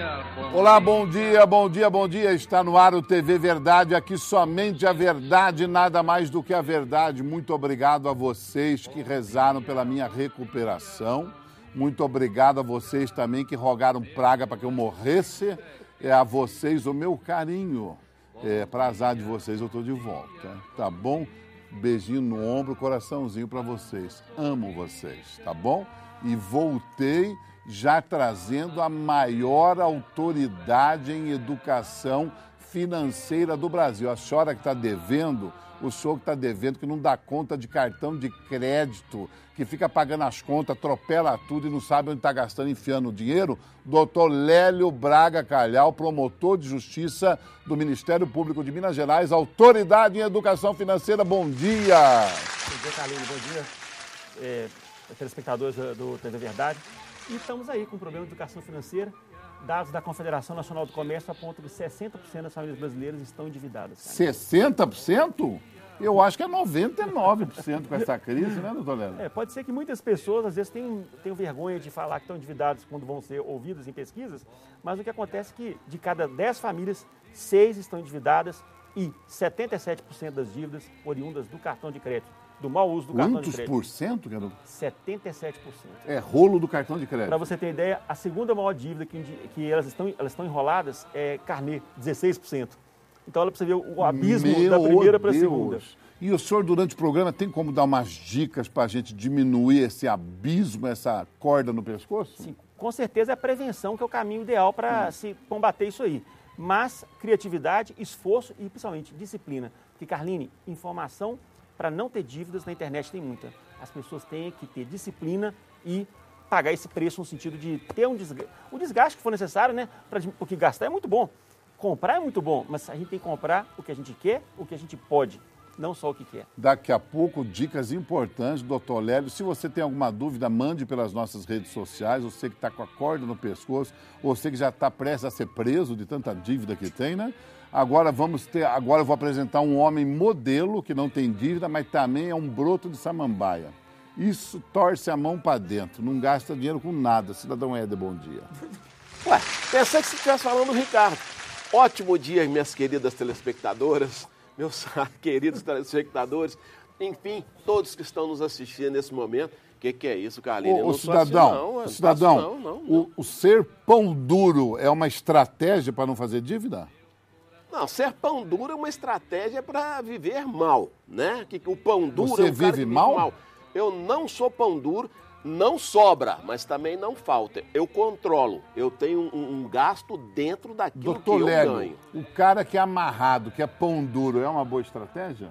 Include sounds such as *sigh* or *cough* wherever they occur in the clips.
dia. Bom Olá, bom dia, bom dia, bom dia. Está no ar o TV Verdade. Aqui somente a verdade, nada mais do que a verdade. Muito obrigado a vocês que rezaram pela minha recuperação. Muito obrigado a vocês também que rogaram praga para que eu morresse. É a vocês o meu carinho. É, para azar de vocês, eu estou de volta. Tá bom? Beijinho no ombro, coraçãozinho para vocês. Amo vocês, tá bom? E voltei já trazendo a maior autoridade em educação financeira do Brasil. A senhora que está devendo, o senhor que está devendo, que não dá conta de cartão de crédito, que fica pagando as contas, atropela tudo e não sabe onde está gastando, enfiando o dinheiro, doutor Lélio Braga Calhau, promotor de justiça do Ministério Público de Minas Gerais, autoridade em educação financeira. Bom dia! Bom dia, Carlinhos. Bom dia, é, telespectadores do TV Verdade. E estamos aí com o problema de educação financeira. Dados da Confederação Nacional do Comércio apontam que 60% das famílias brasileiras estão endividadas. Cara. 60%? Eu acho que é 99% com essa crise, né, doutor Léo? É, pode ser que muitas pessoas, às vezes, tenham, tenham vergonha de falar que estão endividadas quando vão ser ouvidas em pesquisas, mas o que acontece é que de cada 10 famílias, 6 estão endividadas e 77% das dívidas oriundas do cartão de crédito do mau uso do Quantos cartão de crédito. por cento, garoto? 77%. É rolo do cartão de crédito. Para você ter ideia, a segunda maior dívida que, que elas, estão, elas estão enroladas é carnê, 16%. Então, olha para você ver o abismo Meu da primeira para a segunda. E o senhor, durante o programa, tem como dar umas dicas para a gente diminuir esse abismo, essa corda no pescoço? Sim, com certeza é a prevenção que é o caminho ideal para hum. se combater isso aí. Mas criatividade, esforço e principalmente disciplina. Porque, Carline, informação para não ter dívidas na internet tem muita. As pessoas têm que ter disciplina e pagar esse preço no sentido de ter um desgaste, o desgaste que for necessário, né? Pra, porque gastar é muito bom. Comprar é muito bom, mas a gente tem que comprar o que a gente quer, o que a gente pode, não só o que quer. Daqui a pouco, dicas importantes, doutor Lélio. Se você tem alguma dúvida, mande pelas nossas redes sociais. Você que está com a corda no pescoço, você que já está prestes a ser preso de tanta dívida que tem, né? Agora vamos ter, agora eu vou apresentar um homem modelo que não tem dívida, mas também é um broto de samambaia. Isso torce a mão para dentro, não gasta dinheiro com nada. Cidadão Éder, bom dia. *laughs* Ué, pensei que você estivesse falando do Ricardo. Ótimo dia, minhas queridas telespectadoras, meus *laughs* queridos telespectadores, enfim, todos que estão nos assistindo nesse momento. O que, que, é isso, Carlinhos? Ô cidadão, assim, não, cidadão, não, não, o, o ser pão duro é uma estratégia para não fazer dívida? Não, ser pão duro é uma estratégia para viver mal, né? Que, que o pão duro Você é o vive, vive mal? mal? Eu não sou pão duro, não sobra, mas também não falta. Eu controlo. Eu tenho um, um gasto dentro daquilo Doutor que eu Lélio, ganho. O cara que é amarrado, que é pão duro, é uma boa estratégia?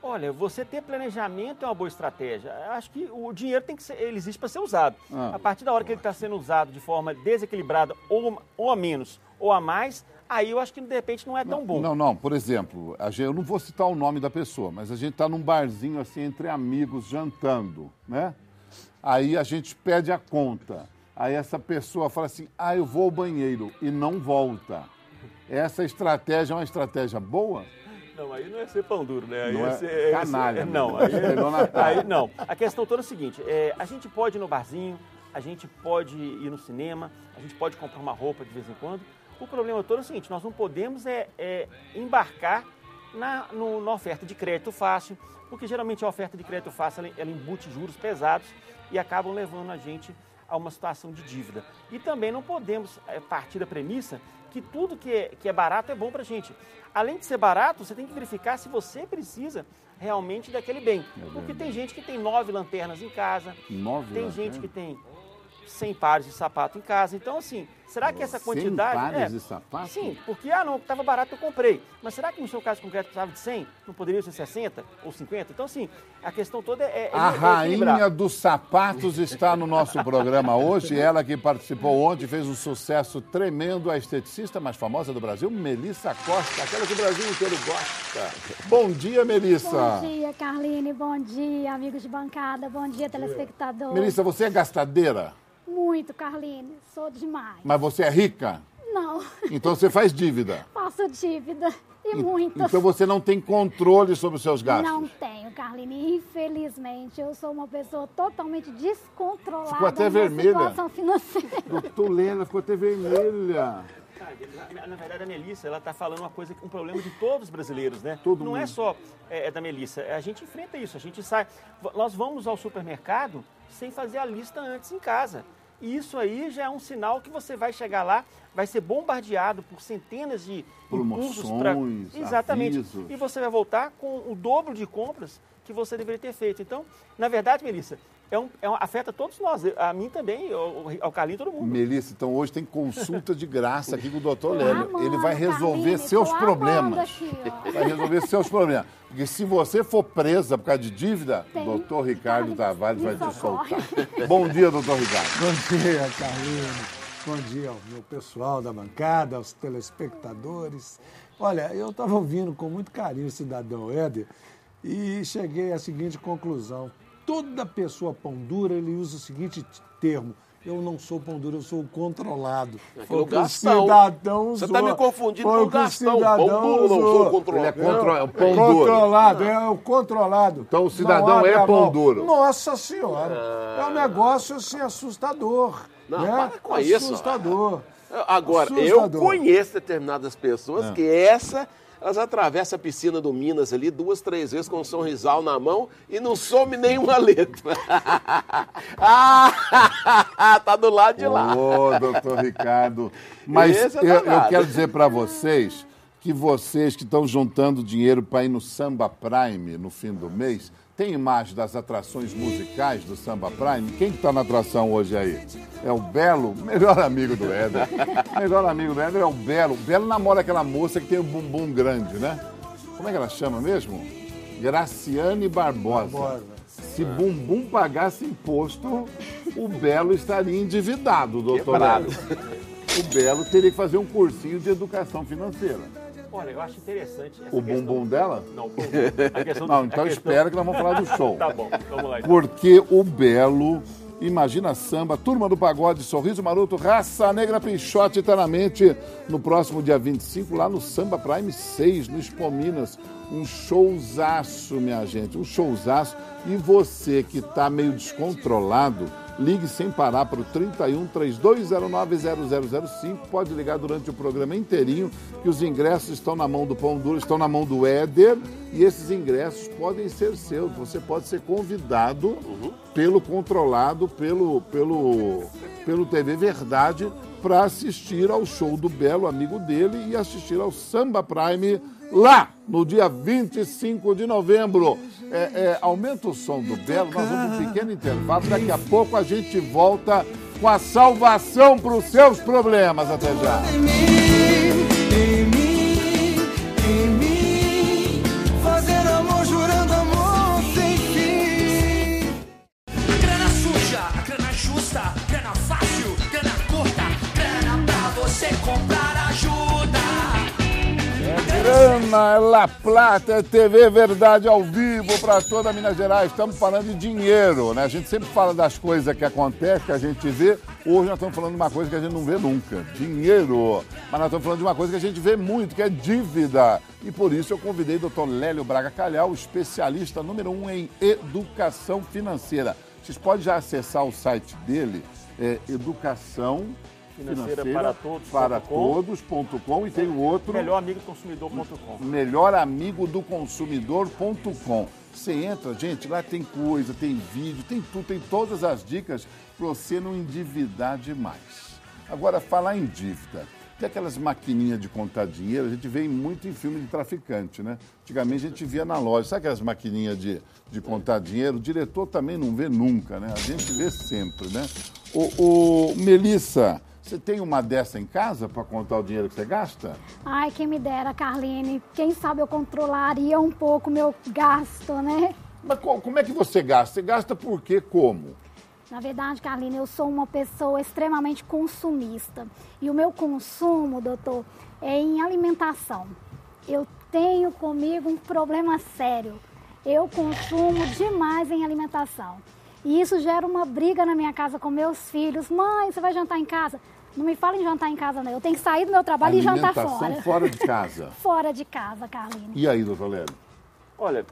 Olha, você ter planejamento é uma boa estratégia. Eu acho que o dinheiro tem que ser, ele existe para ser usado. Ah. A partir da hora que ele está sendo usado de forma desequilibrada, ou, ou a menos, ou a mais, aí eu acho que de repente não é tão bom. Não, não, por exemplo, gente, eu não vou citar o nome da pessoa, mas a gente está num barzinho assim entre amigos jantando, né? Aí a gente pede a conta. Aí essa pessoa fala assim: ah, eu vou ao banheiro e não volta. Essa estratégia é uma estratégia boa? Não, aí não é ser pão duro, né? Aí não é, é ser, canalha. É, não, aí, aí, não. A questão toda é a seguinte: é, a gente pode ir no barzinho, a gente pode ir no cinema, a gente pode comprar uma roupa de vez em quando, o problema todo é o seguinte, nós não podemos é, é embarcar na, no, na oferta de crédito fácil, porque geralmente a oferta de crédito fácil ela, ela embute juros pesados e acabam levando a gente a uma situação de dívida. E também não podemos é, partir da premissa que tudo que é, que é barato é bom para a gente. Além de ser barato, você tem que verificar se você precisa realmente daquele bem. Porque tem gente que tem nove lanternas em casa, nove tem lanternas? gente que tem 100 pares de sapato em casa. Então, assim, será que essa quantidade. 100 pares é, de sapato? Sim, porque, ah, não, estava barato, eu comprei. Mas será que no seu caso concreto precisava de 100? Não poderia ser 60 ou 50? Então, assim, a questão toda é. é a é rainha dos sapatos está no nosso programa hoje. Ela que participou ontem fez um sucesso tremendo. A esteticista mais famosa do Brasil, Melissa Costa, aquela que o Brasil inteiro gosta. Bom dia, Melissa. Bom dia, Carline. Bom dia, amigos de bancada. Bom dia, telespectador. Melissa, você é gastadeira? Muito, Carline. Sou demais. Mas você é rica? Não, Então você faz dívida. *laughs* faço dívida. E muitas. Então você não tem controle sobre os seus gastos. Não tenho, Carline. Infelizmente, eu sou uma pessoa totalmente descontrolada Ficou até na vermelha. situação financeira. *laughs* Doutor Lena ficou até vermelha. Na, verdade, a Melissa, ela está falando uma coisa, um problema de todos os brasileiros, né? Todo Não é mundo. só é, é da Melissa, a gente enfrenta isso, a gente sai. Nós vamos ao supermercado sem fazer a lista antes em casa. E isso aí já é um sinal que você vai chegar lá, vai ser bombardeado por centenas de impulsos pra- Promoções, Exatamente. avisos. E você vai voltar com o dobro de compras que você deveria ter feito. Então, na verdade, Melissa, é um, é um- afeta todos nós. A mim também, ao, ao Carlinho, todo mundo. Melissa, então hoje tem consulta de graça aqui com o doutor *laughs* Lélio. Ele vai resolver Carline, seus problemas. aqui. Vai resolver seus problemas. Porque se você for presa por causa de dívida, o Tem. doutor Ricardo Tavares vai te soltar. Bom dia, doutor Ricardo. Bom dia, Carlinhos. Bom dia ao meu pessoal da bancada, aos telespectadores. Olha, eu estava ouvindo com muito carinho o cidadão Éder e cheguei à seguinte conclusão. Toda pessoa pão dura, ele usa o seguinte termo. Eu não sou pão duro, eu sou o controlado. Foi o que o Gastão. cidadão Você usou. tá me confundindo com o Gastão. cidadão Pão duro, não sou controlado. Ele é contro- é o pão duro. Controlado, é o controlado. Então o cidadão é pão mão. duro. Nossa Senhora. É um negócio assim assustador. Não, né? para com isso. Assustador. Agora, eu Assustador. conheço determinadas pessoas que essa, elas atravessam a piscina do Minas ali duas, três vezes com um sorrisal na mão e não some nenhuma *laughs* letra. ah, *laughs* tá do lado de lá. Ô, doutor Ricardo. *laughs* Mas é eu, eu quero dizer para vocês que vocês que estão juntando dinheiro para ir no Samba Prime no fim do mês, tem imagem das atrações musicais do Samba Prime? Quem que está na atração hoje aí? É o Belo, melhor amigo do Éder. melhor amigo do Éder é o Belo. O Belo namora aquela moça que tem o bumbum grande, né? Como é que ela chama mesmo? Graciane Barbosa. Barbosa. Se bumbum pagasse imposto, o Belo estaria endividado, doutor Quebrado. O Belo teria que fazer um cursinho de educação financeira. Olha, eu acho interessante essa O questão- bumbum dela? Não, o bumbum. A questão Não, então questão- espera que nós vamos falar do show. *laughs* Tá bom, vamos lá. então. Porque o Belo, Imagina Samba, Turma do Pagode, Sorriso Maroto, Raça Negra Peixote eternamente no próximo dia 25, lá no Samba Prime 6, no Expo Minas. Um showzaço, minha gente, um showzaço. E você que está meio descontrolado, ligue sem parar para o 31 3209 0005. Pode ligar durante o programa inteirinho, que os ingressos estão na mão do Pão Duro, estão na mão do Éder. E esses ingressos podem ser seus. Você pode ser convidado pelo controlado, pelo, pelo, pelo TV Verdade, para assistir ao show do Belo, amigo dele, e assistir ao Samba Prime lá no dia 25 de novembro. É, é, aumenta o som do Belo, nós vamos um pequeno intervalo. Daqui a pouco a gente volta com a salvação para os seus problemas. Até já. La Plata, é TV Verdade ao vivo para toda Minas Gerais. Estamos falando de dinheiro, né? A gente sempre fala das coisas que acontecem, que a gente vê. Hoje nós estamos falando de uma coisa que a gente não vê nunca: dinheiro. Mas nós estamos falando de uma coisa que a gente vê muito, que é dívida. E por isso eu convidei o doutor Lélio Braga Calhau, especialista número um em educação financeira. Vocês podem já acessar o site dele, é educação Financeira para todos para todos.com e tem o outro Melhor amigo do consumidor.com. melhor amigo do consumidor.com. Você entra, gente, lá tem coisa, tem vídeo, tem tudo, tem todas as dicas para você não endividar demais. Agora, falar em dívida. Tem aquelas maquininhas de contar dinheiro, a gente vê muito em filme de traficante, né? Antigamente a gente via na loja. Sabe aquelas maquininhas de, de contar dinheiro? O diretor também não vê nunca, né? A gente vê sempre, né? O, o Melissa, você tem uma dessa em casa para contar o dinheiro que você gasta? Ai, quem me dera, Carline. Quem sabe eu controlaria um pouco o meu gasto, né? Mas co- como é que você gasta? Você gasta por quê? Como? Na verdade, Carline, eu sou uma pessoa extremamente consumista. E o meu consumo, doutor, é em alimentação. Eu tenho comigo um problema sério. Eu consumo demais em alimentação. E isso gera uma briga na minha casa com meus filhos. Mãe, você vai jantar em casa? Não me fala em jantar em casa, não. Eu tenho que sair do meu trabalho e jantar fora. fora de *laughs* casa. Fora de casa, Carline. E aí, doutor Lélio? Olha,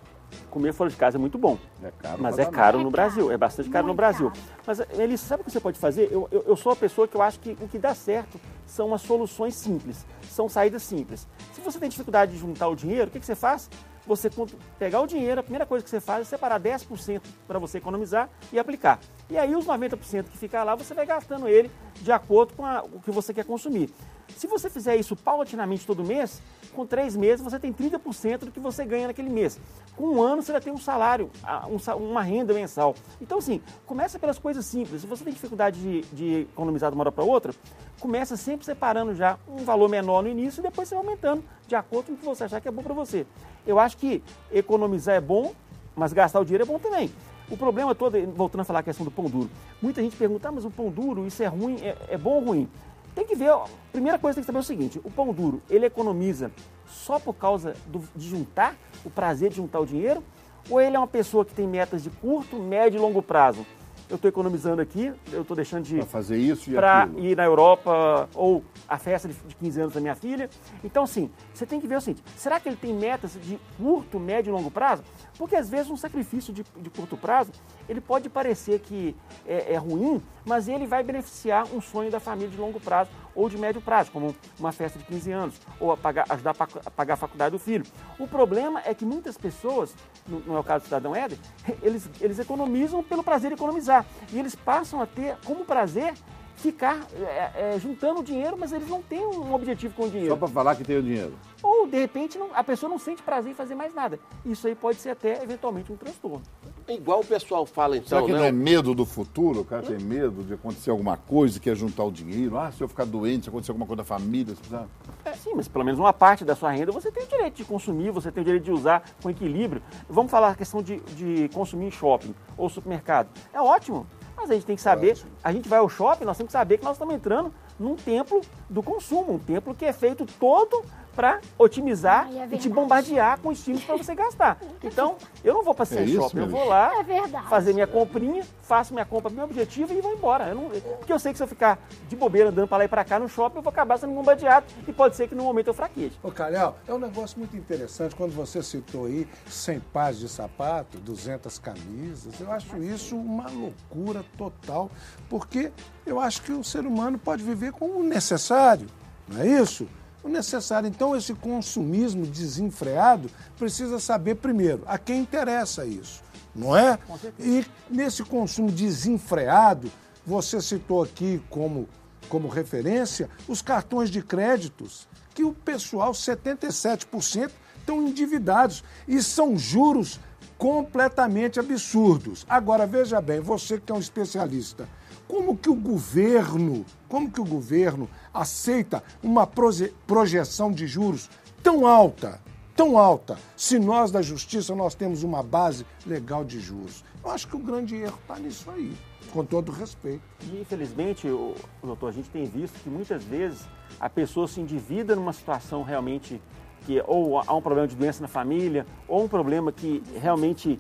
comer fora de casa é muito bom. É caro Mas é caro É no caro, Brasil, é bastante caro no muito Brasil. caro. Mas, Melissa, sabe o que você pode fazer? Eu, eu, eu sou uma pessoa que eu acho que o que dá certo são as soluções simples, são saídas simples. Se você tem dificuldade de juntar o dinheiro, o que, que você faz? Você pegar o dinheiro, a primeira coisa que você faz é separar 10% para você economizar e aplicar. E aí os 90% que ficar lá, você vai gastando ele de acordo com a- o que você quer consumir. Se você fizer isso paulatinamente todo mês, com três meses você tem 30% do que você ganha naquele mês. Com um ano você vai ter um salário, sa- uma renda mensal. Então, assim, começa pelas coisas simples. Se você tem dificuldade de, de economizar de uma hora para outra, começa sempre separando já um valor menor no início e depois você vai aumentando de acordo com o que você achar que é bom para você. Eu acho que economizar é bom, mas gastar o dinheiro é bom também. O problema todo, voltando a falar a questão do pão duro, muita gente pergunta, ah, mas o pão duro, isso é ruim, é, é bom ou ruim? Tem que ver, a primeira coisa que tem que saber é o seguinte, o pão duro, ele economiza só por causa do- de juntar, o prazer de juntar o dinheiro, ou ele é uma pessoa que tem metas de curto, médio e longo prazo? Eu estou economizando aqui, eu estou deixando de Pra fazer isso e para ir na Europa ou a festa de de 15 anos da minha filha. Então, assim, você tem que ver o seguinte: será que ele tem metas de curto, médio e longo prazo? Porque às vezes um sacrifício de, de curto prazo ele pode parecer que é, é ruim, mas ele vai beneficiar um sonho da família de longo prazo ou de médio prazo, como uma festa de 15 anos, ou ajudar a pagar a faculdade do filho. O problema é que muitas pessoas, no, no é o caso do cidadão Éder, *laughs* eles, eles economizam pelo prazer de economizar. E eles passam a ter como prazer ficar é, é, juntando dinheiro, mas eles não têm um objetivo com o dinheiro. Só pra falar que tem o dinheiro. Ou, de repente, não- a pessoa não sente prazer em fazer mais nada. Isso aí pode ser até, eventualmente, um transtorno. Igual o pessoal fala, Será então, que né? não é medo do futuro? O cara tem medo de acontecer alguma coisa, quer juntar o dinheiro. Ah, se eu ficar doente, se acontecer alguma coisa da família, se precisar... É, sim, mas pelo menos uma parte da sua renda você tem o direito de consumir, você tem o direito de usar com equilíbrio. Vamos falar a questão de, de consumir em shopping ou supermercado. É ótimo, a gente tem que saber, Ótimo. a gente vai ao shopping, nós temos que saber que nós estamos entrando num templo do consumo, um templo que é feito todo para otimizar Ai, é e te bombardear com estímulos para você gastar. *laughs* Então, eu não vou passear É em isso, shopping, eu vou lá É fazer minha comprinha, faço minha compra, meu objetivo e vou embora. Eu não- porque eu sei que se eu ficar de bobeira andando para lá e para cá no shopping, eu vou acabar sendo bombardeado e pode ser que no momento eu fraqueje. Ô, Calhau, é um negócio muito interessante quando você citou aí 100 pares de sapato, 200 camisas. Eu acho isso uma loucura total, porque eu acho que o ser humano pode viver com o necessário, não é isso? O necessário. Então, esse consumismo desenfreado precisa saber primeiro a quem interessa isso, não é? E nesse consumo desenfreado, você citou aqui como como referência os cartões de créditos, que o pessoal, 77%, estão endividados e são juros completamente absurdos. Agora, veja bem, você que é um especialista, como que o governo, como que o governo aceita uma proje- projeção de juros tão alta, tão alta, se nós da justiça nós temos uma base legal de juros? Eu acho que o grande erro está nisso aí, com todo respeito. E infelizmente, o, doutor, a gente tem visto que muitas vezes a pessoa se endivida numa situação realmente que ou há um problema de doença na família, ou um problema que realmente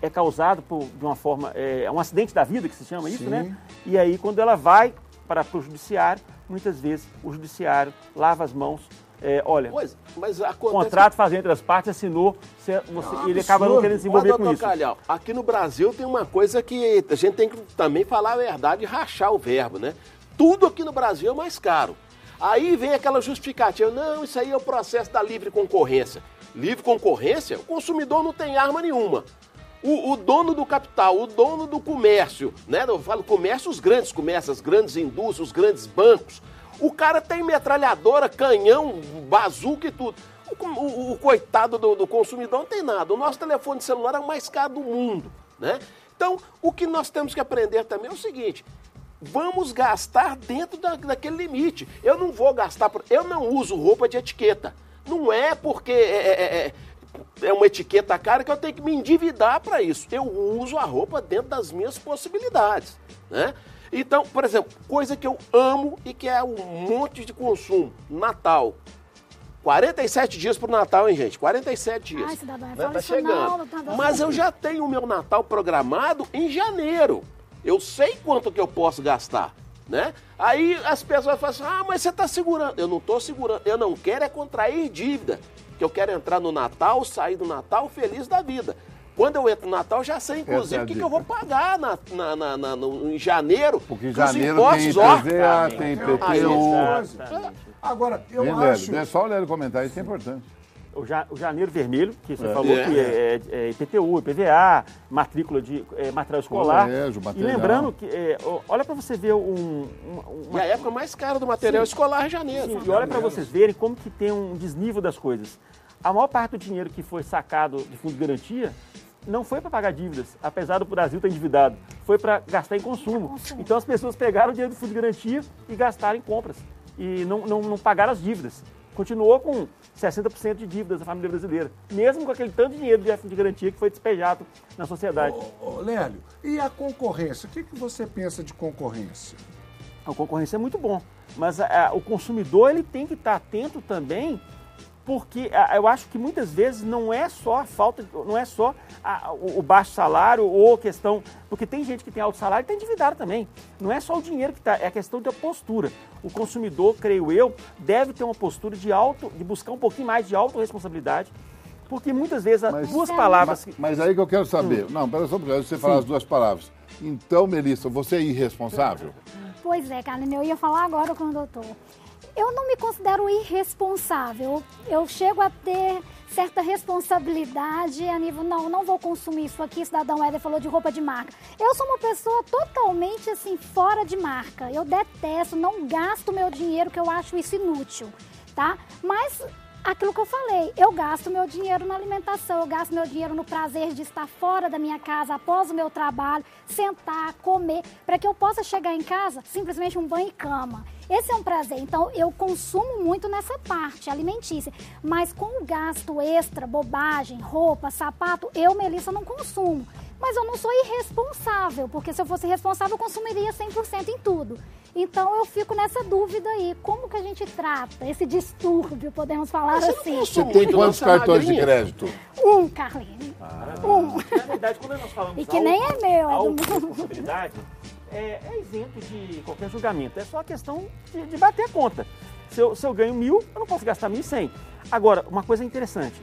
é causado por, de uma forma, é, é um acidente da vida que se chama isso, Sim. né? E aí quando ela vai para, para o judiciário, muitas vezes o judiciário lava as mãos, é, olha, Pois, mas o acontece... contrato fazendo entre as partes assinou, você, você- um ele acaba não querendo se envolver com doutor isso. Calhau, aqui no Brasil tem uma coisa que a gente tem que também falar a verdade e rachar o verbo, né? Tudo aqui no Brasil é mais caro. Aí vem aquela justificativa, não, isso aí é o processo da livre concorrência. Livre concorrência, o consumidor não tem arma nenhuma. O, o dono do capital, o dono do comércio, né? Eu falo comércio, os grandes comércios, as grandes indústrias, os grandes bancos. O cara tem metralhadora, canhão, bazuca e tudo. O, o- o coitado do, do consumidor não tem nada. O nosso telefone celular é o mais caro do mundo, né? Então, o que nós temos que aprender também é o seguinte: vamos gastar dentro da- daquele limite. Eu não vou gastar, eu não uso roupa de etiqueta. Não é porque é, é- é- é uma etiqueta cara que eu tenho que me endividar para isso. Eu uso a roupa dentro das minhas possibilidades, né? Então, por exemplo, coisa que eu amo e que é um monte de consumo, Natal. 47 dias pro Natal, hein, gente? 47 dias. Ai, cidadão, Né? Tá chegando. não, doutor. Mas eu já tenho o meu Natal programado em janeiro. Eu sei quanto que eu posso gastar. né? Aí as pessoas falam assim, ah, mas você está segurando. Eu não estou segurando, eu não quero é contrair dívida. Que eu quero entrar no Natal, sair do Natal feliz da vida. Quando eu entro no Natal, já sei, é inclusive, o que, que eu vou pagar na, na- na- na- no- em janeiro. Porque em que os janeiro tem IPVA, tem IPTU. Exatamente. Agora, eu Lélio? acho. É só o Lélio comentar, isso é importante. O, ja- o janeiro vermelho, que você falou É. que é, é- é IPTU, IPVA, matrícula de é, material escolar. Colégio, e material. lembrando que, é, olha para você ver um, um- E uma, a época mais cara do material escolar é janeiro. Sim, e olha para vocês verem como que tem um desnível das coisas. A maior parte do dinheiro que foi sacado de fundo de garantia não foi para pagar dívidas, apesar do Brasil estar endividado, foi para gastar em consumo. Consumo. Então as pessoas pegaram o dinheiro do fundo de garantia e gastaram em compras e não, não, não pagaram as dívidas. Continuou com 60% de dívidas a família brasileira, mesmo com aquele tanto de dinheiro de garantia que foi despejado na sociedade. Ô, ô, Lélio, e a concorrência? O que, que você pensa de concorrência? A concorrência é muito bom, mas a- a- o consumidor ele tem que estar atento também, porque eu acho que muitas vezes não é só a falta, não é só a- o, baixo salário ou a questão, porque tem gente que tem alto salário e está endividado também. Não é só o dinheiro que está, é a questão da postura. O consumidor, creio eu, deve ter uma postura de auto, de buscar um pouquinho mais de autorresponsabilidade, porque muitas vezes as Mas- duas palavras que Mas aí que eu quero saber. Não, pera só um pouquinho, você falar as duas palavras. Então, Melissa, você é irresponsável? Pois é, Carline, eu ia falar agora com o doutor. Eu não me considero irresponsável. Eu chego a ter certa responsabilidade a nível, não, não vou consumir isso aqui, cidadão Éder falou de roupa de marca. Eu sou uma pessoa totalmente assim, fora de marca. Eu detesto, não gasto meu dinheiro, que eu acho isso inútil, tá? Mas aquilo que eu falei, eu gasto meu dinheiro na alimentação, eu gasto meu dinheiro no prazer de estar fora da minha casa após o meu trabalho, sentar, comer, para que eu possa chegar em casa simplesmente um banho e cama. Esse é um prazer. Então, eu consumo muito nessa parte alimentícia. Mas com o gasto extra, bobagem, roupa, sapato, eu, Melissa, não consumo. Mas eu não sou irresponsável, porque se eu fosse responsável, eu consumiria 100% em tudo. Então, eu fico nessa dúvida aí. Como que a gente trata esse distúrbio, podemos falar assim? Você tem Muito quantos cartões de crédito? Um, Carlinhos. Um. Na verdade, quando nós falamos E que nem é meu, é do autorresponsabilidade, é, é isento de qualquer julgamento. É só questão de, de bater a conta. Se eu, se eu ganho mil, eu não posso gastar mil e cem. Agora, uma coisa interessante.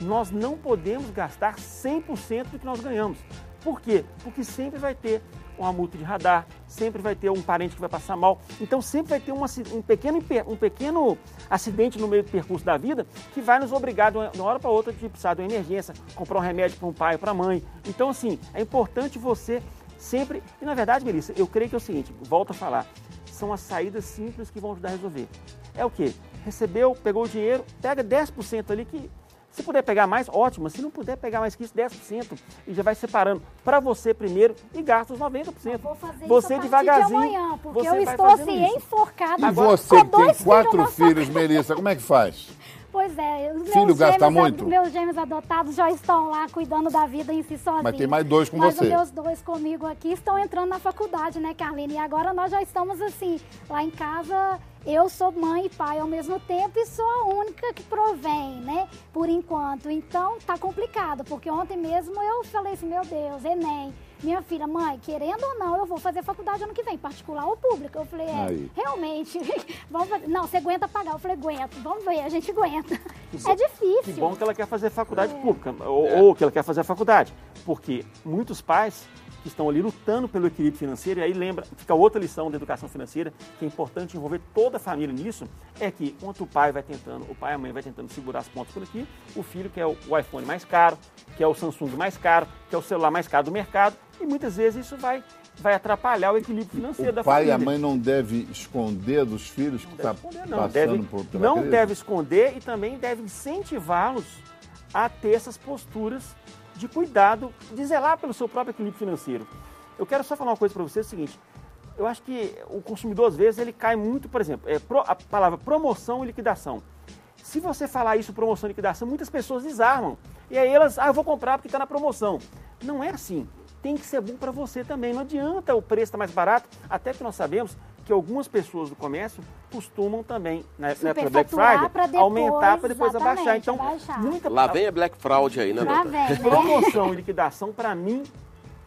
Nós não podemos gastar 100% do que nós ganhamos. Por quê? Porque sempre vai ter uma multa de radar, sempre vai ter um parente que vai passar mal. Então sempre vai ter um, um pequeno, um pequeno acidente no meio do percurso da vida que vai nos obrigar de uma hora para outra de precisar de uma emergência, comprar um remédio para um pai ou para a mãe. Então assim, é importante você sempre... E na verdade, Melissa, eu creio que é o seguinte, volto a falar, são as saídas simples que vão ajudar a resolver. É o quê? Recebeu, pegou o dinheiro, pega 10% ali que se puder pegar mais, ótimo. Se não puder pegar mais que isso, 10%, e já vai separando para você primeiro e gasta os 90%. Vou fazer você isso devagarzinho. de amanhã, porque você eu estou assim, isso. enforcada. E Agora, você com que tem quatro filhos, Melissa, como é que faz? *laughs* Pois é, os Filho meus gasta gêmeos, muito? meus gêmeos adotados já estão lá cuidando da vida em si sozinhos. Mas tem mais dois com Mas você. os meus dois comigo aqui estão entrando na faculdade, né, Carline? E agora nós já estamos assim, lá em casa, eu sou mãe e pai ao mesmo tempo e sou a única que provém, né, por enquanto. Então tá complicado, porque ontem mesmo eu falei assim, meu Deus, Enem. Minha filha, mãe, querendo ou não, eu vou fazer faculdade ano que vem, particular ou pública. Eu falei, é, Aí. realmente, *laughs* vamos fazer. Não, você aguenta pagar. Eu falei, aguento, vamos ver, a gente aguenta. É difícil. Que bom que ela quer fazer faculdade É. pública, ou, ou que ela quer fazer a faculdade. Porque muitos pais que estão ali lutando pelo equilíbrio financeiro, e aí lembra, fica outra lição da educação financeira, que é importante envolver toda a família nisso, é que enquanto o pai vai tentando, o pai e a mãe vai tentando segurar as pontas por aqui, o filho quer o, o iPhone mais caro, quer o Samsung mais caro, quer o celular mais caro do mercado, e muitas vezes isso vai, vai atrapalhar o equilíbrio financeiro O da pai e família. a mãe não devem esconder dos filhos que está Esconder, não. passando Deve, por pela não crise? deve esconder e também deve incentivá-los a ter essas posturas de cuidado, de zelar pelo seu próprio equilíbrio financeiro. Eu quero só falar uma coisa para você, é o seguinte, eu acho que o consumidor, às vezes, ele cai muito, por exemplo, é, pro- a palavra promoção e liquidação. Se você falar isso, promoção e liquidação, muitas pessoas desarmam. E aí elas, ah, eu vou comprar porque está na promoção. Não é assim. Tem que ser bom para você também. Não adianta o preço estar mais barato, até que nós sabemos que algumas pessoas do comércio costumam também, na na época da Black Friday, pra depois, aumentar para depois abaixar. Então, abaixar. muita Lá vem a Black Fraud aí, né, doutor? vem, né? *laughs* promoção e liquidação, para mim,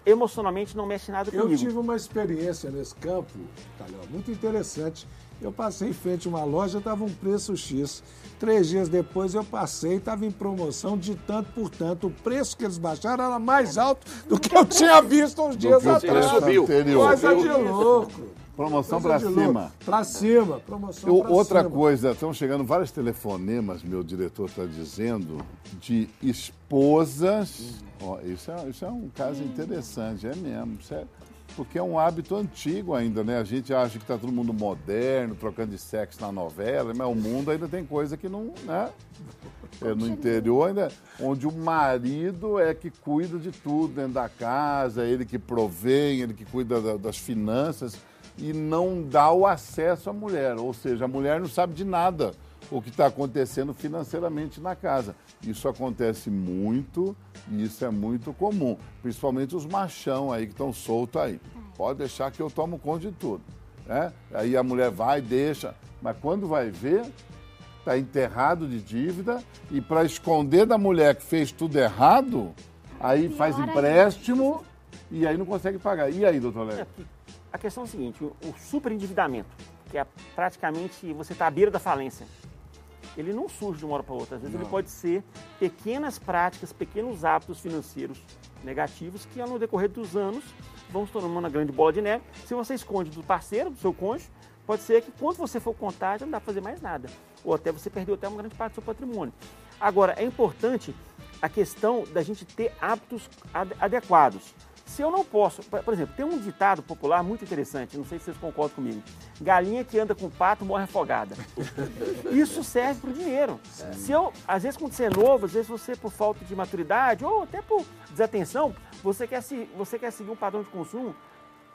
emocionalmente não mexe nada Eu comigo. tive uma experiência nesse campo, Calhão, muito interessante. Eu passei em frente a uma loja, estava um preço X. Três dias depois eu passei, estava em promoção de tanto por tanto. O preço que eles baixaram era mais alto do que eu *laughs* tinha visto uns dias atrás. Subiu. anterior. Coisa de louco. Promoção louco. cima. Pra cima, promoção Eu- outra cima. coisa, estão chegando vários telefonemas, meu diretor está dizendo, de esposas. Ó, isso, é, isso é um caso interessante, é mesmo. isso é- porque é um hábito antigo ainda, né? A gente acha que está todo mundo moderno, trocando de sexo na novela, mas o mundo ainda tem coisa que não. Né? É, no interior ainda, onde o marido é que cuida de tudo dentro da casa, é ele que provém, ele que cuida da- das finanças e não dá o acesso à mulher. Ou seja, a mulher não sabe de nada o que está acontecendo financeiramente na casa. Isso acontece muito e isso é muito comum, principalmente os machão aí que estão soltos aí. Pode deixar que eu tomo conta de tudo. Né? Aí a mulher vai, deixa, mas quando vai ver, está enterrado de dívida e para esconder da mulher que fez tudo errado, aí Pior faz empréstimo e aí não consegue pagar. E aí, doutor É, Léo? porque a questão é a seguinte, o, o superendividamento, que é praticamente você está à beira da falência, ele não surge de uma hora para outra. Às vezes ele pode ser pequenas práticas, pequenos hábitos financeiros negativos que, no decorrer dos anos, vão se tornando uma grande bola de neve. Se você esconde do parceiro, do seu cônjuge, pode ser que quando você for contar, já não dá para fazer mais nada. Ou até você perdeu até uma grande parte do seu patrimônio. Agora, é importante a questão da gente ter hábitos ad- adequados. Se eu não posso, por exemplo, tem um ditado popular muito interessante, não sei se vocês concordam comigo. Galinha que anda com pato morre afogada. *laughs* Isso serve para o dinheiro. Se eu, às vezes quando você é novo, às vezes você por falta de maturidade ou até por desatenção, você quer, se, você quer seguir um padrão de consumo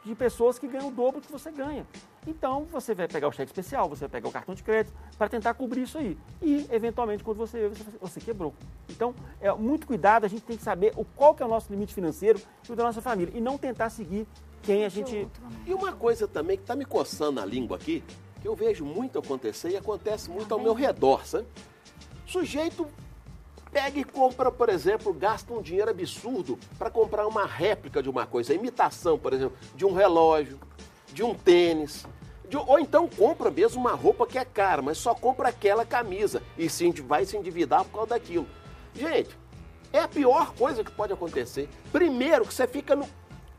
de pessoas que ganham o dobro do que você ganha. Então você vai pegar o cheque especial, você vai pegar o cartão de crédito para tentar cobrir isso aí. E eventualmente quando você vê, você, você quebrou. Então, é muito cuidado, a gente tem que saber o qual que é o nosso limite financeiro e o da nossa família e não tentar seguir quem a gente E uma coisa também que está me coçando a língua aqui, que eu vejo muito acontecer e acontece muito ao meu redor, sabe? Sujeito pega e compra, por exemplo, gasta um dinheiro absurdo para comprar uma réplica de uma coisa, imitação, por exemplo, de um relógio, de um tênis. de- ou então compra mesmo uma roupa que é cara, mas só compra aquela camisa e se, vai se endividar por causa daquilo. Gente, é a pior coisa que pode acontecer. Primeiro, que você fica no,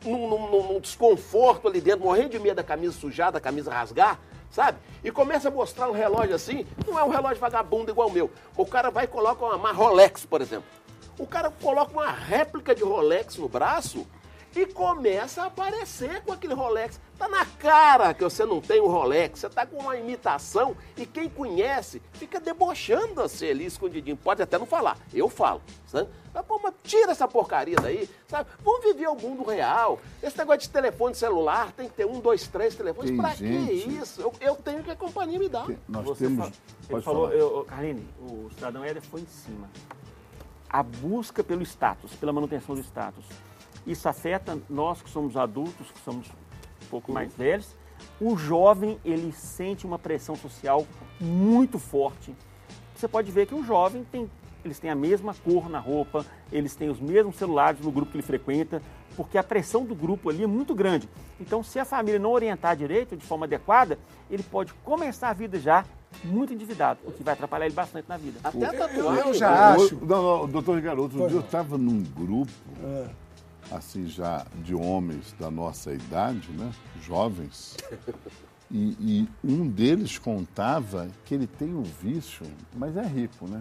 num, desconforto ali dentro, morrendo de medo da camisa sujar, da camisa rasgar, sabe? E começa a mostrar um relógio assim, não é um relógio vagabundo igual o meu. O cara vai e coloca uma, uma Rolex, por exemplo. O cara coloca uma réplica de Rolex no braço e começa a aparecer com aquele Rolex. Tá na cara que você não tem um Rolex, você tá com uma imitação e quem conhece fica debochando você ali escondidinho. Pode até não falar, eu falo, sabe? Mas, pô, mas tira essa porcaria daí, sabe? Vamos viver o mundo real. Esse negócio de telefone celular tem que ter um, dois, três telefones. Tem pra gente- que isso? Eu, eu tenho que a companhia me dá. Nós Você temos. fa- ele falou, falar. eu- Carline, o cidadão Éder foi em cima. A busca pelo status, pela manutenção do status. Isso afeta nós que somos adultos, que somos um pouco mais velhos. O jovem, ele sente uma pressão social muito forte. Você pode ver que o jovem tem, eles têm a mesma cor na roupa, eles têm os mesmos celulares no grupo que ele frequenta, porque a pressão do grupo ali é muito grande. Então, se a família não orientar direito, de forma adequada, ele pode começar a vida já muito endividado, o que vai atrapalhar ele bastante na vida. Até a tatuagem. eu já acho. Não, não, doutor Ricardo, outro Pois dia eu estava num grupo, É. assim, já de homens da nossa idade, né? Jovens. *laughs* E, e um deles contava que ele tem o vício, mas é rico, né?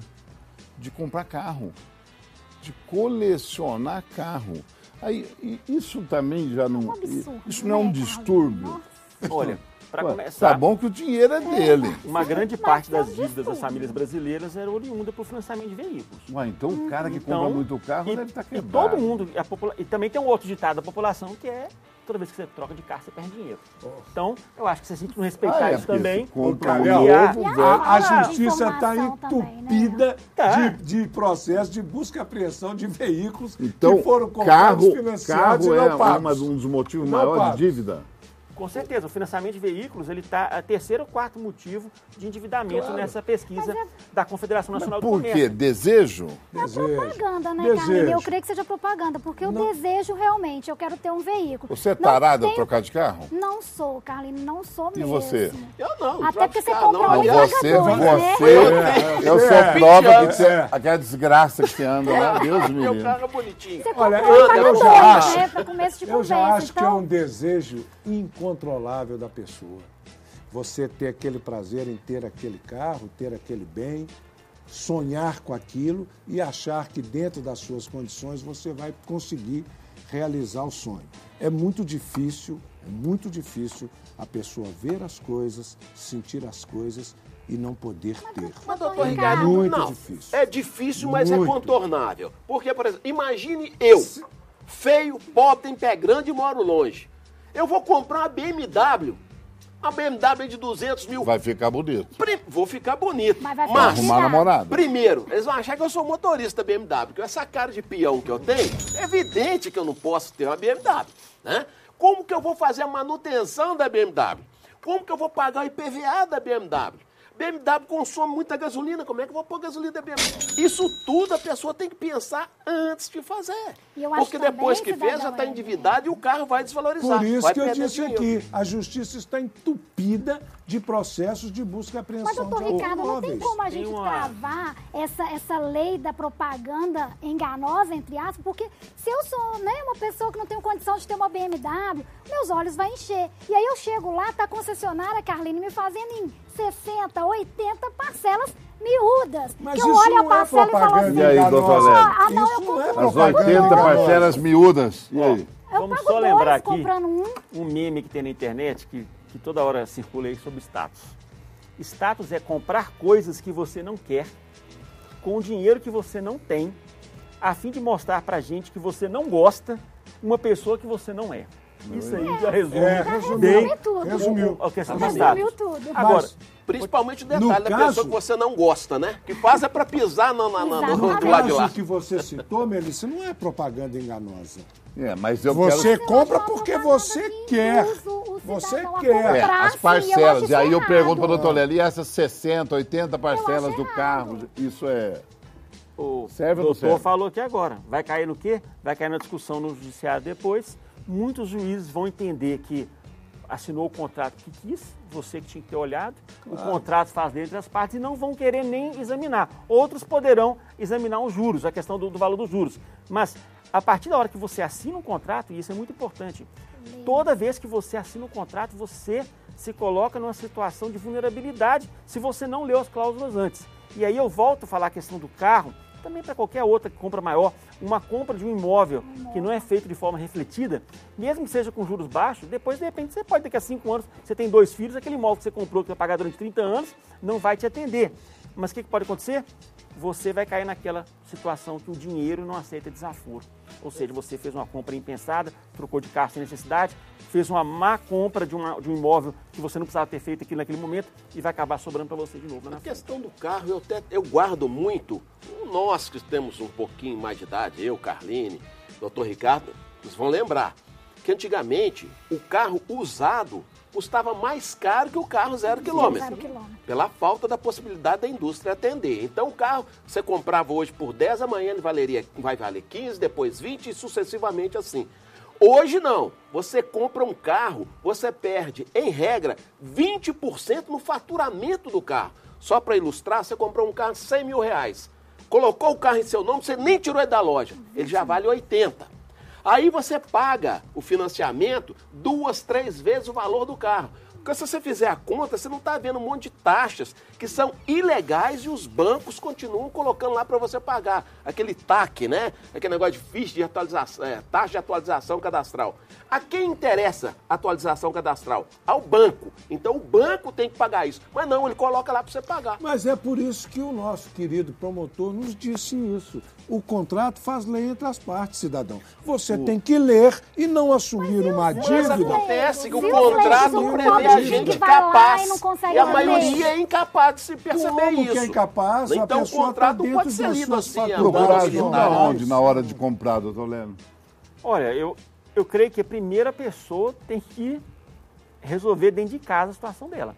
De comprar carro. De colecionar carro. Aí, e isso também já não. um absurdo, isso não é um né, distúrbio. Nossa. Olha, para começar, Tá bom que o dinheiro é dele. uma grande Mas parte é das dívidas das famílias brasileiras era oriunda por financiamento de veículos. Ué, então o cara que compra Então, muito carro e, deve estar e quebrado. todo mundo, a popula- e também tem um outro ditado da população que é toda vez que você troca de carro, você perde dinheiro. Então, eu acho que se a gente não respeitar Ah, é, isso também, compra um novo, E a- velho. A, a justiça está informação também, entupida né? Tá. de, de processo de busca e apreensão de veículos Então, que foram comprados carro, financiados carro e é não pagos. uma- um dos motivos Não maiores pagos. de dívida. Com certeza, o financiamento de veículos ele está a terceiro ou quarto motivo de endividamento nessa pesquisa Mas é- da Confederação Nacional do Por Comércio. quê? Desejo? É Desejo. propaganda, né, Desejo. Carlinhos? Eu creio que seja propaganda, porque eu desejo realmente, eu quero ter um veículo. Você é tarada a tenho- trocar de carro? Não sou, Carlinhos, não sou E mesmo. você? Eu não, Até porque você não. um Mas e você, dois, né? você, eu sou É, prova 20 que anos. você, aquela desgraça que você anda lá, *laughs* Deus me Meu livre. carro é bonitinho. Você Olha, compra um eu- e eu dois, já acho- né? Pra começo de Eu conversa. já acho que é então, um desejo incontrolável da pessoa. Você ter aquele prazer em ter aquele carro, ter aquele bem, sonhar com aquilo e achar que dentro das suas condições você vai conseguir realizar o sonho. É muito difícil, é muito difícil a pessoa ver as coisas, sentir as coisas e não poder ter. Mas, doutor É Ricardo, muito não. difícil. É difícil, mas é Muito. contornável. Porque, por exemplo, imagine eu, feio, pobre, tem pé grande e moro longe. Eu vou comprar uma BMW, uma BMW de 200 mil. Vai ficar bonito. Pri- Vou ficar bonito. Mas vai ficar arrumar namorado. Primeiro, eles vão achar que eu sou motorista BMW, porque essa cara de peão que eu tenho, é evidente que eu não posso ter uma BMW, né? Como que eu vou fazer a manutenção da BMW? Como que eu vou pagar o IPVA da BMW? BMW consome muita gasolina, como é que eu vou pôr gasolina da BMW? Isso tudo a pessoa tem que pensar antes de fazer. Porque também, depois que fez, já está é- endividado e o carro vai desvalorizar. Por isso vai que eu disse dinheiro. aqui, a justiça está entupida de processos de busca e Mas, apreensão doutor de Ricardo, não tem automóveis. como a gente uma- travar essa, essa lei da propaganda enganosa, entre aspas, porque se eu sou né, uma pessoa que não tenho condição de ter uma BMW, meus olhos vão encher. E aí eu chego lá, tá a concessionária, Carline, me fazendo em 60, 80 parcelas miúdas. Mas que eu olho a é parcela e falo assim, E aí? Ah, não, Isso eu não é compro As pago 80 dois. parcelas miúdas. E aí? Eu Vamos só lembrar aqui comprando um. um meme que tem na internet que, que toda hora circula aí sobre status. Status é comprar coisas que você não quer com o dinheiro que você não tem, a fim de mostrar pra gente que você não gosta uma pessoa que você não é. Isso aí já resume É, resumiu. bem tudo. Resumiu. a questão do status. tudo. Agora, Mas- Principalmente o detalhe da caso- pessoa que você não gosta, né? Que faz é pra pisar na, na, na, no, do lado de lá. caso que você citou, Melissa, não é propaganda enganosa. É, mas eu Você quero... compra porque propaganda você que quer. o- o Você quer. É, as parcelas. E aí eu pergunto para o doutor e essas 60, 80 parcelas do carro, isso é... O Serve ou não doutor serve? falou aqui agora. Vai cair no quê? Vai cair na discussão no judiciário depois. Muitos juízes vão entender que assinou o contrato que quis, você que tinha que ter olhado, o contrato faz dentro das partes e não vão querer nem examinar. Outros poderão examinar os juros, a questão do, do valor dos juros. Mas a partir da hora que você assina um contrato, e isso é muito importante, toda vez que você assina um contrato, você se coloca numa situação de vulnerabilidade se você não leu as cláusulas antes. E aí eu volto a falar a questão do carro, também para qualquer outra compra maior, uma compra de um imóvel que não é feito de forma refletida, mesmo que seja com juros baixos, depois de repente você pode daqui a cinco anos, você tem dois filhos, aquele imóvel que você comprou que vai pagar durante 30 anos, não vai te atender. Mas o que, que pode acontecer? Você vai cair naquela situação que o dinheiro não aceita desaforo. Ou seja, você fez uma compra impensada, trocou de carro sem necessidade, fez uma má compra de, uma- de um imóvel que você não precisava ter feito aquilo naquele momento e vai acabar sobrando para você de novo. na frente. questão do carro, eu, até, eu guardo muito. Nós que temos um pouquinho mais de idade, eu, Carline, doutor Ricardo, vocês vão lembrar que antigamente o carro usado custava mais caro que o carro zero quilômetro. zero quilômetro. Pela falta da possibilidade da indústria atender. Então o carro, você comprava hoje por 10, amanhã ele valeria, vai valer 15, depois 20 e sucessivamente assim. Hoje não. Você compra um carro, você perde, em regra, 20% no faturamento do carro. Só para ilustrar, você comprou um carro de 100 mil reais. Colocou o carro em seu nome, você nem tirou ele da loja. Ele já vale 80. Aí você paga o financiamento duas, três vezes o valor do carro. Porque se você fizer a conta, você não está vendo um monte de taxas que são ilegais e os bancos continuam colocando lá para você pagar. Aquele TAC, né? Aquele negócio de ficha de atualização, é, taxa de atualização cadastral. A quem interessa a atualização cadastral? Ao banco. Então o banco tem que pagar isso. Mas não, ele coloca lá para você pagar. Mas é por isso que o nosso querido promotor nos disse isso. O contrato faz lei entre as partes, cidadão. Você tem que ler e não assumir uma Mas dívida. acontece que o o contrato prevê a diz gente capaz. e E a maioria é incapaz de se perceber Como isso. que é incapaz? A Então o pessoa contrato tá não pode ser lido assim. Procurar ajuda onde na hora de comprar, doutor Leno? Olha, eu, eu creio que a primeira pessoa tem que resolver dentro de casa a situação dela.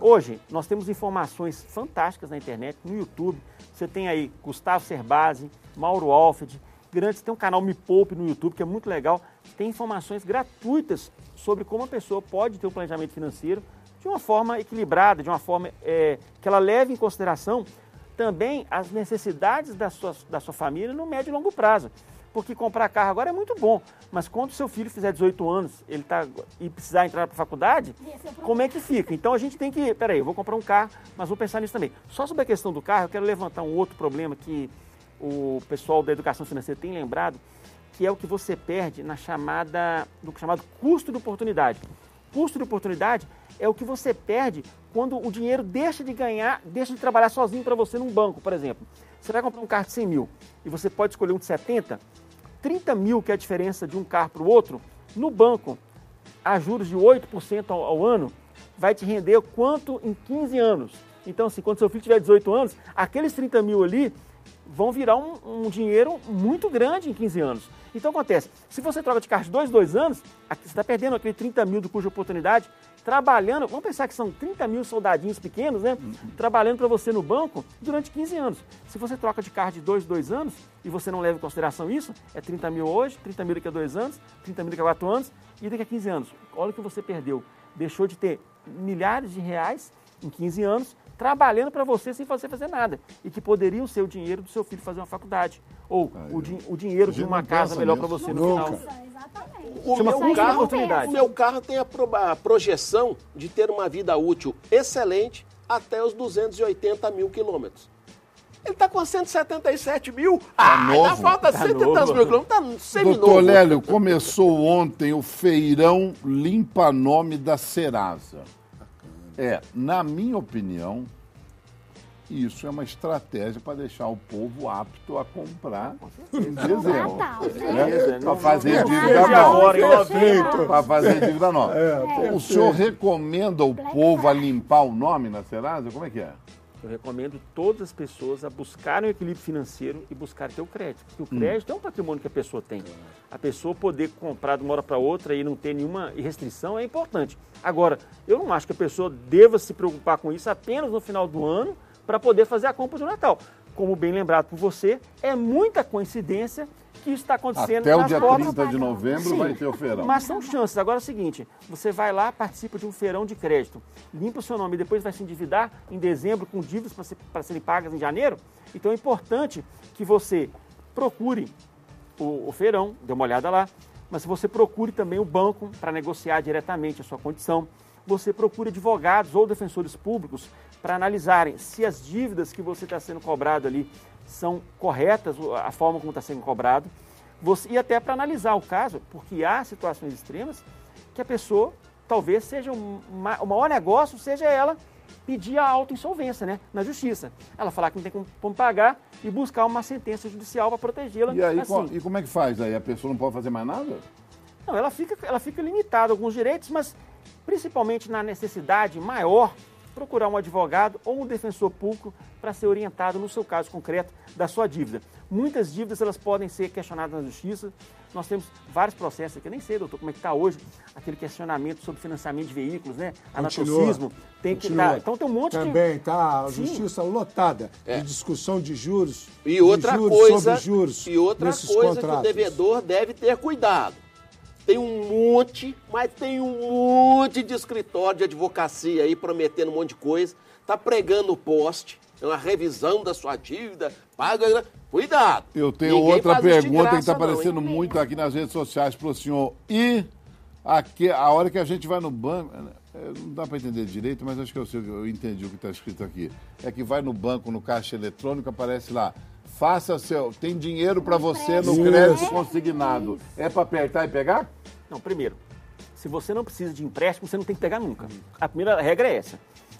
Hoje, nós temos informações fantásticas na internet, no YouTube. Você tem aí Gustavo Cerbasi, Mauro Alfred, grandes, tem um canal Me Poupe no YouTube, que é muito legal. Tem informações gratuitas sobre como a pessoa pode ter um planejamento financeiro de uma forma equilibrada, de uma forma é, que ela leve em consideração também as necessidades da sua, da sua família no médio e longo prazo. Porque comprar carro agora é muito bom, mas quando seu filho fizer 18 anos ele tá, e precisar entrar para a faculdade, é como é que fica? Então a gente tem que. Peraí, eu vou comprar um carro, mas vou pensar nisso também. Só sobre a questão do carro, eu quero levantar um outro problema que o pessoal da educação financeira tem lembrado, que é o que você perde na chamada, no chamado custo de oportunidade. Custo de oportunidade é o que você perde quando o dinheiro deixa de ganhar, deixa de trabalhar sozinho para você num banco, por exemplo. Você vai comprar um carro de 100 mil e você pode escolher um de 70, 30 mil, que é a diferença de um carro para o outro, no banco, a juros de 8% ao, ao ano, vai te render quanto em 15 anos. Então, assim, quando seu filho tiver 18 anos, aqueles 30 mil ali vão virar um, um dinheiro muito grande em 15 anos. Então acontece, se você troca de carro de 2, 2 anos, você está perdendo aquele 30 mil do cuja oportunidade, trabalhando, vamos pensar que são 30 mil soldadinhos pequenos, né? Trabalhando para você no banco durante 15 anos. Se você troca de carro de 2, 2 anos e você não leva em consideração isso, é 30 mil hoje, 30 mil daqui a 2 anos, 30 mil daqui a 4 anos e daqui a 15 anos. Olha o que você perdeu. Deixou de ter milhares de reais em 15 anos trabalhando para você sem você fazer nada. E que poderiam ser o dinheiro do seu filho fazer uma faculdade. Ou o, din- o dinheiro de uma casa melhor para você no Nunca. final. Exatamente. O meu, carro, oportunidade. o meu carro tem a, pro- a projeção de ter uma vida útil excelente até os 280 mil quilômetros. Ele está com 177 mil. ah, ainda novo. falta Tá 100 e tantos novo. mil quilômetros. Está seminovo. Doutor Lélio, começou ontem o feirão Limpa Nome da Serasa. É, na minha opinião, isso é uma estratégia para deixar o povo apto a comprar em dezembro. Beleza, Para não- fazer dívida nova. Para fazer dívida nova. É, o senhor recomenda o povo a limpar o nome na Serasa? Como é que é? Eu recomendo todas as pessoas a buscarem o equilíbrio financeiro e buscar ter o crédito. Porque o crédito é um patrimônio que a pessoa tem. A pessoa poder comprar de uma hora para outra e não ter nenhuma restrição é importante. Agora, eu não acho que a pessoa deva se preocupar com isso apenas no final do ano para poder fazer a compra do Natal. Como bem lembrado por você, é muita coincidência que isso está acontecendo Até o dia portas 30 de novembro Sim, vai ter o feirão. Mas são chances. Agora é o seguinte: você vai lá, participa de um feirão de crédito, limpa o seu nome e depois vai se endividar em dezembro com dívidas para ser- serem pagas em janeiro. Então é importante que você procure o, o feirão, dê uma olhada lá, mas você procure também o banco para negociar diretamente a sua condição. Você procure advogados ou defensores públicos para analisarem se as dívidas que você está sendo cobrado ali são corretas, a forma como está sendo cobrado. Você, e até para analisar o caso, porque há situações extremas que a pessoa talvez seja um, ma- o maior negócio, seja ela pedir a autoinsolvência, né, na justiça. Ela falar que não tem como, como pagar e buscar uma sentença judicial para protegê-la. E aí, assim. e como é que faz aí? A pessoa não pode fazer mais nada? Não, ela fica, ela fica limitada a alguns direitos, mas principalmente na necessidade maior, procurar um advogado ou um defensor público para ser orientado no seu caso concreto da sua dívida. Muitas dívidas elas podem ser questionadas na justiça. Nós temos vários processos aqui, eu nem sei, doutor, como é que está hoje aquele questionamento sobre financiamento de veículos, né? Anatocismo. Tem que dar. Então tem um monte de. Também tá a Sim. justiça lotada É. de discussão de juros. E de outra juros coisa, sobre juros e outra coisa que o contratos. devedor deve ter cuidado. Tem um monte, mas tem um monte de escritório de advocacia aí prometendo um monte de coisa, tá pregando o poste, é uma revisão da sua dívida, paga, cuidado. Eu tenho Ninguém outra pergunta que está graça, não, aparecendo muito aqui nas redes sociais para o senhor. E aqui, a hora que a gente vai no banco, eh, não dá para entender direito, mas acho que eu, sei, eu entendi o que está escrito aqui. É que vai no banco, no caixa eletrônico, aparece lá. Faça seu. Tem dinheiro para você no crédito consignado. É para apertar e pegar? Não, primeiro, se você não precisa de empréstimo, você não tem que pegar nunca. A primeira regra é essa.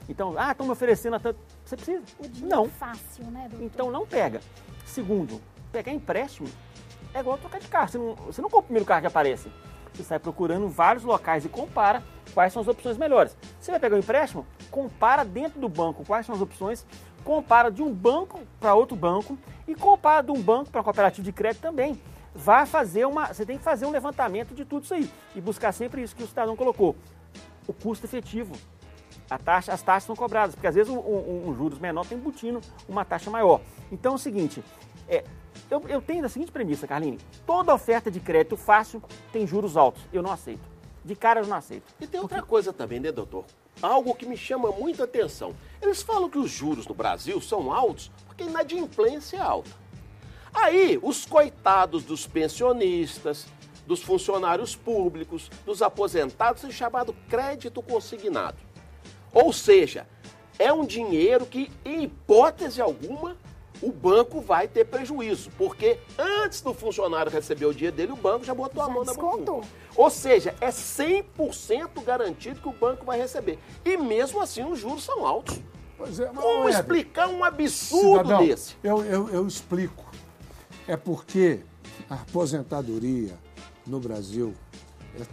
Então, ah, estão me oferecendo a tanto. Você precisa? O dinheiro Não. fácil, né, doutor? Então não pega. Segundo, pegar empréstimo é igual trocar de carro. Você não, você não compra o primeiro carro que aparece. Você sai procurando vários locais e compara quais são as opções melhores. Você vai pegar um empréstimo, compara dentro do banco quais são as opções, compara de um banco para outro banco e compara de um banco para cooperativa de crédito também. Vai fazer uma. Você tem que fazer um levantamento de tudo isso aí e buscar sempre isso que o cidadão colocou. o custo efetivo. A taxa, as taxas são cobradas, porque às vezes um, um- um juros menor tem embutindo uma taxa maior. Então é o seguinte, é, eu, eu tenho a seguinte premissa, Carline, toda oferta de crédito fácil tem juros altos. Eu não aceito. De cara eu não aceito. E tem outra coisa também, né, doutor? Algo que me chama muita atenção. Eles falam que os juros no Brasil são altos porque a inadimplência é alta. Aí, os coitados dos pensionistas, dos funcionários públicos, dos aposentados, é chamado crédito consignado. Ou seja, é um dinheiro que, em hipótese alguma, o banco vai ter prejuízo, porque antes do funcionário receber o dinheiro dele, o banco já botou a Já mão na descontou. buchinha. Ou seja, é 100% garantido que o banco vai receber. E mesmo assim, os juros são altos. Pois é, mas, Como explicar um absurdo cidadão, desse? Eu, eu, eu explico. É porque a aposentadoria no Brasil é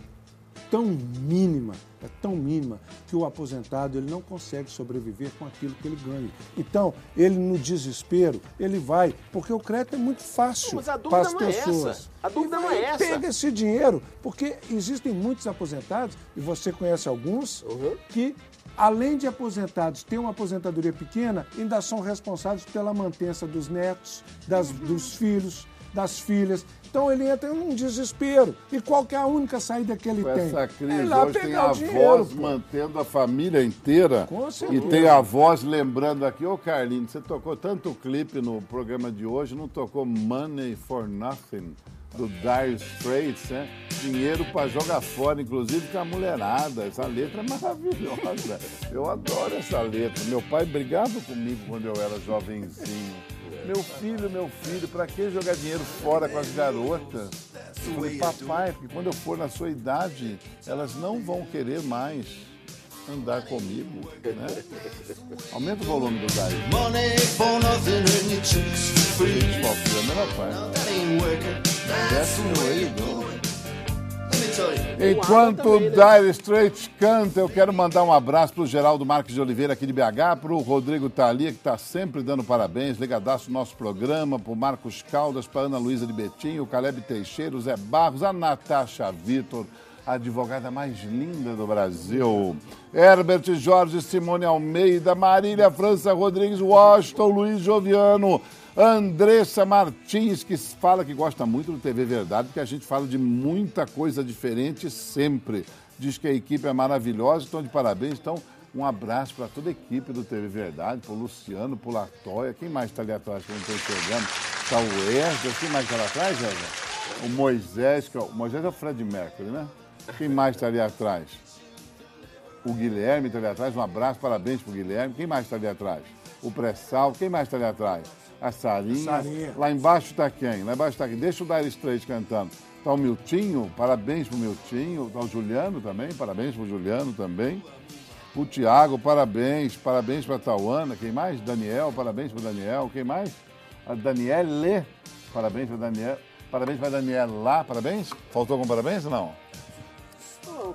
tão mínima, é tão mínima, que o aposentado ele não consegue sobreviver com aquilo que ele ganha. Então, ele no desespero, ele vai, porque o crédito é muito fácil Mas a dúvida para as não é essa. pessoas. A dúvida não é essa. Pega esse dinheiro, porque existem muitos aposentados, e você conhece alguns, Uhum. que além de aposentados ter uma aposentadoria pequena, ainda são responsáveis pela mantença dos netos, das- Uhum. dos filhos, das filhas. Então ele entra num desespero. E qual que é a única saída que ele Com tem? essa é crise, ir lá hoje tem pegar o dinheiro. avós pô. mantendo a família inteira. Com E certeza. tem avós lembrando aqui, ô Carlinhos, você tocou tanto clipe no programa de hoje, não tocou Money for Nothing, do Dire Straits, né? Dinheiro para jogar fora, inclusive com a mulherada. Essa letra é maravilhosa. Eu adoro essa letra. Meu pai brigava comigo quando eu era jovenzinho. Meu filho, meu filho, para que jogar dinheiro fora com as garotas? Eu falei, papai, porque quando eu for na sua idade, elas não vão querer mais andar comigo, né? Aumenta o volume do Daí. Money for nothing and your chicks for free. Sofre a melhor parte. That ain't working. That's Desce the no way aí, you não. do it. Let me tell you. Enquanto o? Dire Straits canta, eu quero mandar um abraço pro Geraldo Marques de Oliveira aqui de BH, pro Rodrigo Thalia, que está sempre dando parabéns, ligadaço no nosso programa, pro Marcos Caldas, pra Ana Luísa de Betinho, o Caleb Teixeira, o Zé Barros, a Natasha Vitor, a advogada mais linda do Brasil, Herbert Jorge, Simone Almeida, Marília França Rodrigues, Washington, Luiz Joviano, Andressa Martins, que fala que gosta muito do TV Verdade, porque a gente fala de muita coisa diferente sempre. Diz que a equipe é maravilhosa, estão de parabéns. Então, um abraço para toda a equipe do TV Verdade, para o Luciano, para o Latoya. Quem mais está ali atrás que eu não estou enxergando? Está o Erdo. Quem mais está lá atrás? O Moisés, que é o Moisés é o Fred Mercury, né? Quem mais está ali atrás? O Guilherme está ali atrás. Um abraço, parabéns para o Guilherme. Quem mais está ali atrás? O Pressal. Quem mais está ali atrás? A Sarinha. Sarinha. Lá embaixo está quem? Lá embaixo está quem? Deixa o Dire Straits cantando. Está o Miltinho, parabéns para o Miltinho. Está o Juliano também, parabéns para o Juliano também. O Tiago, parabéns. Parabéns para a Tauana. Quem mais? Daniel, parabéns para o Daniel. Quem mais? A Daniele. Parabéns para Daniel. Parabéns para a Daniela. Parabéns? Faltou algum parabéns ou não?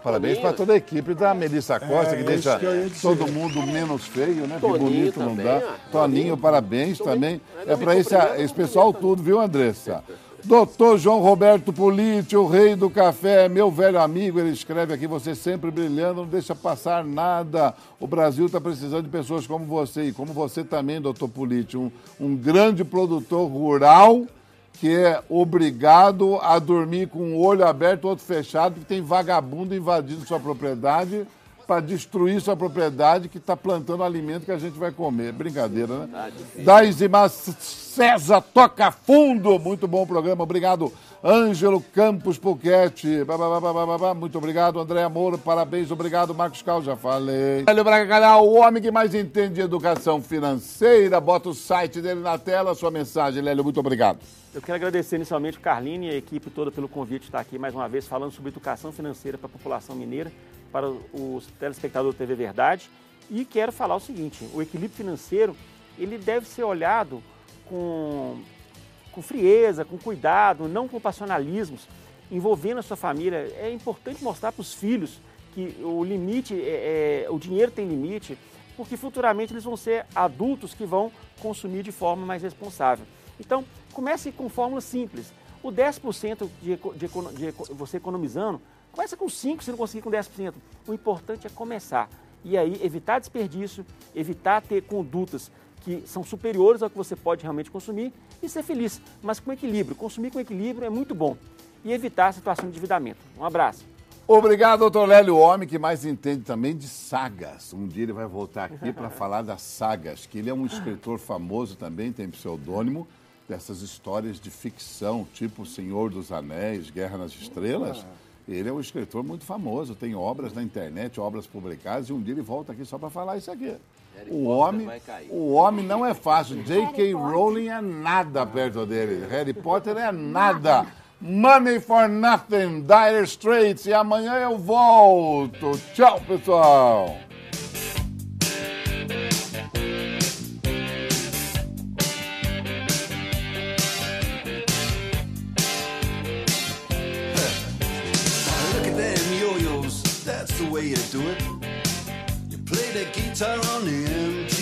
Parabéns para toda a equipe da Melissa Costa, É, que deixa que todo mundo menos feio, né? Que Toninho bonito não também, dá. ó. Toninho, Toninho. parabéns Também. É para esse, esse pessoal tudo, viu, Andressa? Doutor João Roberto Politi, o rei do café, meu velho amigo, ele escreve aqui, você sempre brilhando, não deixa passar nada. O Brasil está precisando de pessoas como você, e como você também, doutor Politi, um, um grande produtor rural que é obrigado a dormir com um olho aberto e outro fechado, porque tem vagabundo invadindo sua propriedade para destruir sua propriedade que está plantando alimento que a gente vai comer. Brincadeira, né? Daisima César Toca Fundo. Muito bom programa. Obrigado, Ângelo Campos Puquete. Muito obrigado, André Amor. Parabéns. Obrigado, Marcos Cal. Já falei. Hélio Braga Canal, o homem que mais entende de educação financeira. Bota o site dele na tela. Sua mensagem, Lélio. Muito obrigado. Eu quero agradecer inicialmente o Carline e a equipe toda pelo convite de estar aqui mais uma vez falando sobre educação financeira para a população mineira, para os telespectadores do TV Verdade. E quero falar o seguinte, o equilíbrio financeiro, ele deve ser olhado com, com frieza, com cuidado, não com passionalismos, envolvendo a sua família. É importante mostrar para os filhos que o limite, é, é, o dinheiro tem limite, porque futuramente eles vão ser adultos que vão consumir de forma mais responsável. Então, comece com fórmulas simples. O 10% de, de, de eco- você economizando, Começa com 5, se não conseguir com 10%. O importante é começar. E aí evitar desperdício, evitar ter condutas que são superiores ao que você pode realmente consumir e ser feliz, mas com equilíbrio. Consumir com equilíbrio é muito bom. E evitar a situação de endividamento. Um abraço. Obrigado, doutor Lélio, o homem que mais entende também de sagas. Um dia ele vai voltar aqui para *laughs* falar das sagas, que ele é um escritor famoso também, tem pseudônimo dessas histórias de ficção, tipo Senhor dos Anéis, Guerra nas Estrelas. Ele é um escritor muito famoso, tem obras na internet, obras publicadas, e um dia ele volta aqui só para falar isso aqui. O homem, o homem não é fácil. J.K. Rowling é nada perto dele. Harry Potter é nada. Money for nothing, Dire Straits. E amanhã eu volto. Tchau, pessoal. Way you do it. You play the guitar on the